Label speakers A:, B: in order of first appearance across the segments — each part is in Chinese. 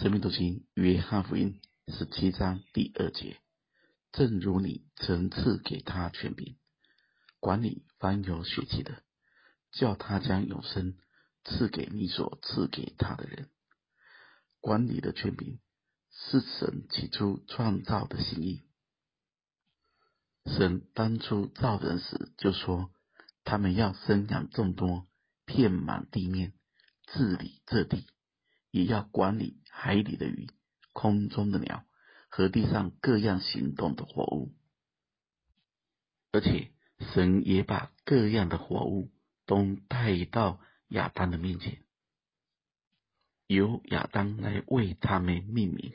A: 生命读经约翰福音十七章第二节，正如你曾赐给他权柄，管理凡有血气的，叫他将永生赐给你所赐给他的人。管理的权柄是神起初创造的心意。神当初造人时就说，他们要生养众多，遍满地面，治理这地。也要管理海里的鱼、空中的鸟和地上各样行动的活物，而且神也把各样的活物都带到亚当的面前，由亚当来为他们命名。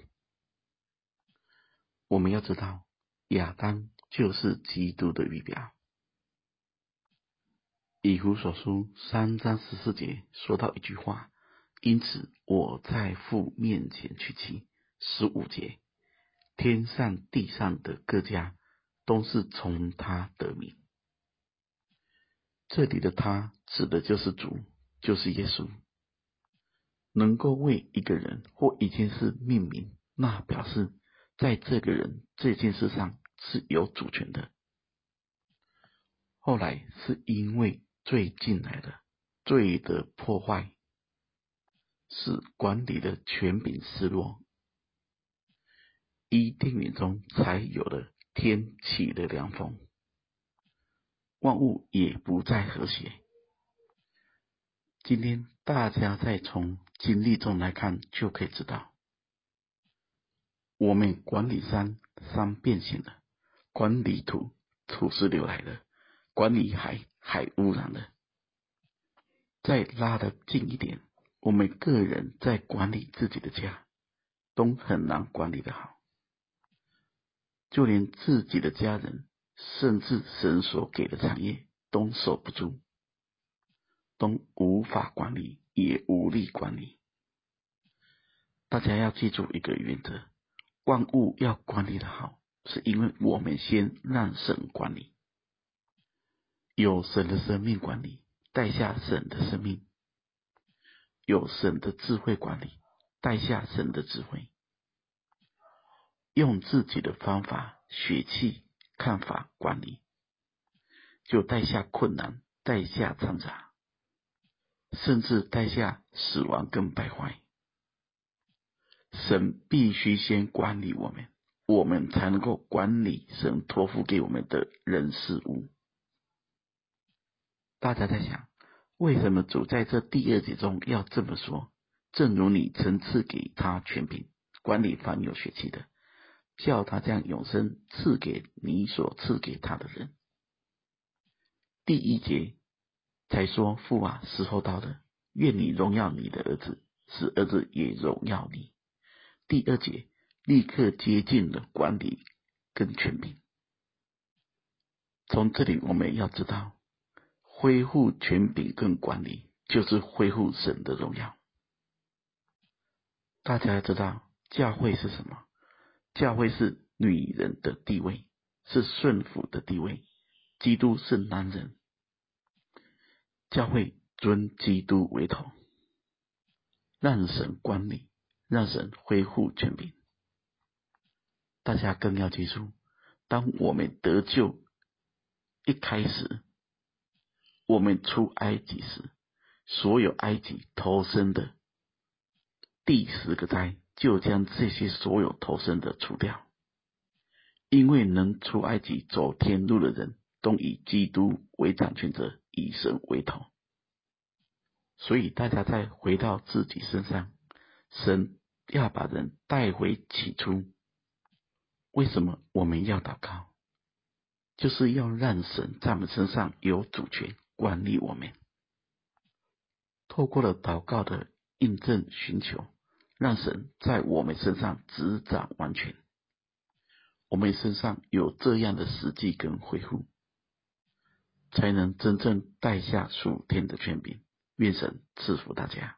A: 我们要知道，亚当就是基督的预表。以弗所书三章十四节说到一句话。因此，我在父面前屈膝。十五节，天上地上的各家都是从他得名。这里的他指的就是主，就是耶稣。能够为一个人或一件事命名，那表示在这个人这件事上是有主权的。后来是因为罪进来了，罪的破坏。使管理的权柄失落，伊甸园中才有了天起的凉风，万物也不再和谐。今天大家再从经历中来看，就可以知道，我们管理山，山变形了；管理土，土是流来的；管理海，海污染了。再拉得近一点。我们个人在管理自己的家，都很难管理得好，就连自己的家人，甚至神所给的产业，都守不住，都无法管理，也无力管理。大家要记住一个原则：万物要管理得好，是因为我们先让神管理，有神的生命管理，带下神的生命。有神的智慧管理，带下神的智慧，用自己的方法、血气、看法管理，就带下困难，带下挣扎，甚至带下死亡跟败坏。神必须先管理我们，我们才能够管理神托付给我们的人事物。大家在想，为什么主在这第二节中要这么说？正如你曾赐给他权柄，管理凡有血气的，叫他将永生赐给你所赐给他的人。第一节才说父啊，时候到了，愿你荣耀你的儿子，使儿子也荣耀你。第二节立刻接近了管理跟权柄。从这里我们要知道。恢复权柄跟管理，就是恢复神的荣耀。大家知道，教会是什么？教会是女人的地位，是顺服的地位。基督是男人，教会尊基督为头，让神管理，让神恢复权柄。大家更要记住，当我们得救一开始。我们出埃及时，所有埃及头生的第十个灾，就将这些所有头生的除掉。因为能出埃及走天路的人，都以基督为掌权者，以神为头。所以大家再回到自己身上，神要把人带回起初。为什么我们要祷告？就是要让神在我们身上有主权。管理我们，透过了祷告的印证寻求，让神在我们身上执掌完全。我们身上有这样的实际跟恢复，才能真正带下属天的权柄。愿神赐福大家。